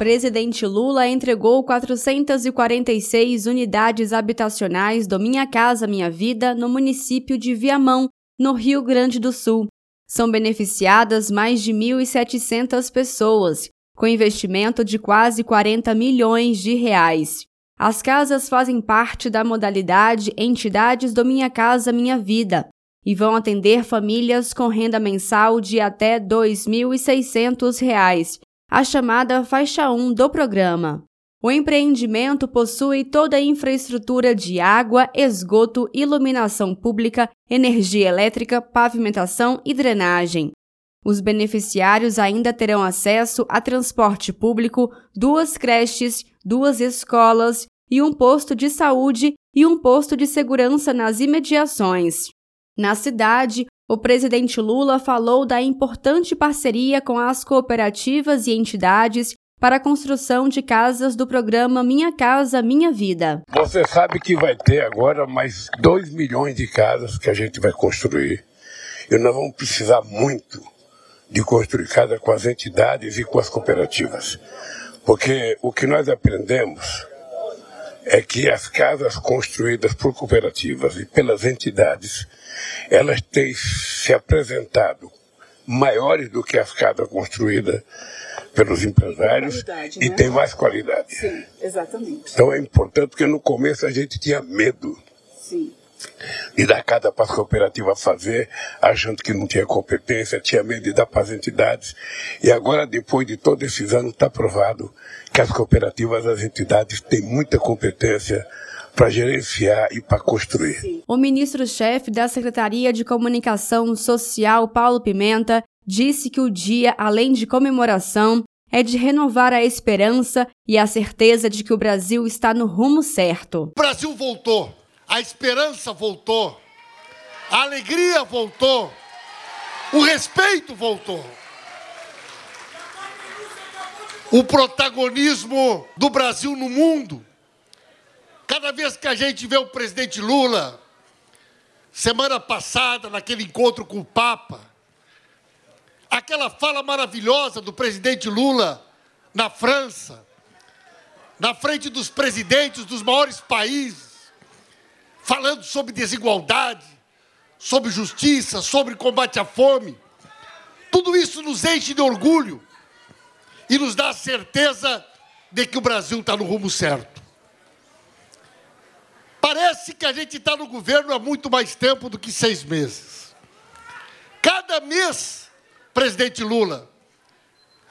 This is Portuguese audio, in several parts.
presidente Lula entregou 446 unidades habitacionais do Minha Casa Minha Vida no município de Viamão, no Rio Grande do Sul. São beneficiadas mais de 1.700 pessoas, com investimento de quase 40 milhões de reais. As casas fazem parte da modalidade Entidades do Minha Casa Minha Vida e vão atender famílias com renda mensal de até R$ 2.600, a chamada faixa 1 do programa. O empreendimento possui toda a infraestrutura de água, esgoto, iluminação pública, energia elétrica, pavimentação e drenagem. Os beneficiários ainda terão acesso a transporte público, duas creches, duas escolas e um posto de saúde e um posto de segurança nas imediações. Na cidade, o presidente Lula falou da importante parceria com as cooperativas e entidades para a construção de casas do programa Minha Casa Minha Vida. Você sabe que vai ter agora mais 2 milhões de casas que a gente vai construir. E nós vamos precisar muito de construir casa com as entidades e com as cooperativas. Porque o que nós aprendemos é que as casas construídas por cooperativas e pelas entidades, elas têm se apresentado maiores do que as casas construídas pelos empresários e né? tem mais qualidade. Sim, exatamente. Então é importante porque no começo a gente tinha medo. Sim. De dar cada para as cooperativas fazer, achando que não tinha competência, tinha medo de dar para as entidades. E agora, depois de todos esses anos, está provado que as cooperativas, as entidades têm muita competência para gerenciar e para construir. O ministro-chefe da Secretaria de Comunicação Social, Paulo Pimenta, disse que o dia, além de comemoração, é de renovar a esperança e a certeza de que o Brasil está no rumo certo. O Brasil voltou, a esperança voltou, a alegria voltou, o respeito voltou. O protagonismo do Brasil no mundo. Cada vez que a gente vê o presidente Lula, semana passada, naquele encontro com o Papa, aquela fala maravilhosa do presidente Lula na França, na frente dos presidentes dos maiores países, falando sobre desigualdade, sobre justiça, sobre combate à fome. Tudo isso nos enche de orgulho e nos dá a certeza de que o Brasil está no rumo certo. Parece que a gente está no governo há muito mais tempo do que seis meses. Cada mês presidente Lula.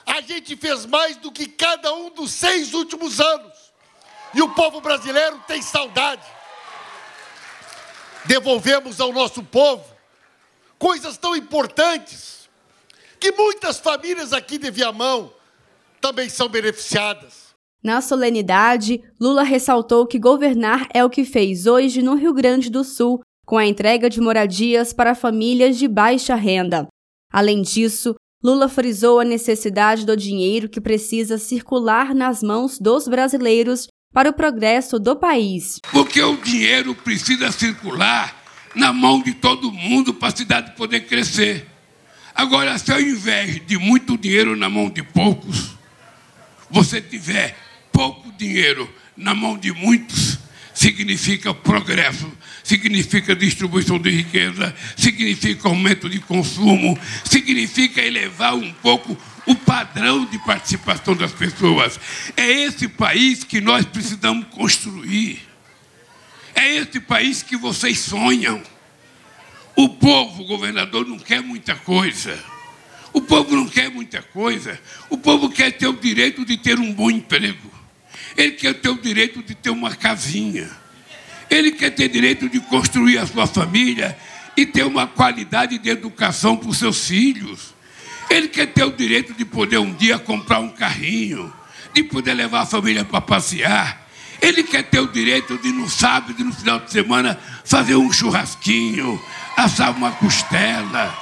A gente fez mais do que cada um dos seis últimos anos. E o povo brasileiro tem saudade. Devolvemos ao nosso povo coisas tão importantes que muitas famílias aqui de Viamão também são beneficiadas. Na solenidade, Lula ressaltou que governar é o que fez hoje no Rio Grande do Sul, com a entrega de moradias para famílias de baixa renda. Além disso, Lula frisou a necessidade do dinheiro que precisa circular nas mãos dos brasileiros para o progresso do país. Porque o dinheiro precisa circular na mão de todo mundo para a cidade poder crescer. Agora, se ao invés de muito dinheiro na mão de poucos, você tiver pouco dinheiro na mão de muitos, significa progresso, significa distribuição de riqueza, significa aumento de consumo, significa elevar um pouco o padrão de participação das pessoas. É esse país que nós precisamos construir. É esse país que vocês sonham. O povo, o governador, não quer muita coisa. O povo não quer muita coisa. O povo quer ter o direito de ter um bom emprego. Ele quer ter o direito de ter uma casinha. Ele quer ter direito de construir a sua família e ter uma qualidade de educação para os seus filhos. Ele quer ter o direito de poder um dia comprar um carrinho, de poder levar a família para passear. Ele quer ter o direito de, no sábado no final de semana, fazer um churrasquinho, assar uma costela.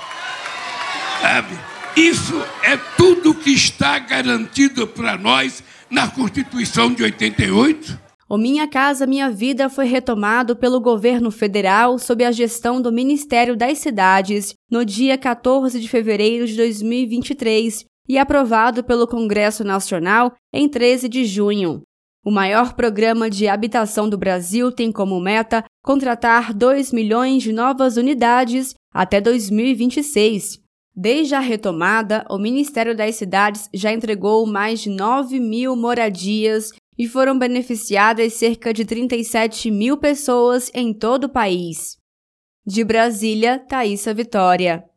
Sabe? Isso é tudo que está garantido para nós na Constituição de 88? O Minha Casa Minha Vida foi retomado pelo governo federal sob a gestão do Ministério das Cidades no dia 14 de fevereiro de 2023 e aprovado pelo Congresso Nacional em 13 de junho. O maior programa de habitação do Brasil tem como meta contratar 2 milhões de novas unidades até 2026. Desde a retomada, o Ministério das Cidades já entregou mais de 9 mil moradias e foram beneficiadas cerca de 37 mil pessoas em todo o país. De Brasília, Thaisa Vitória.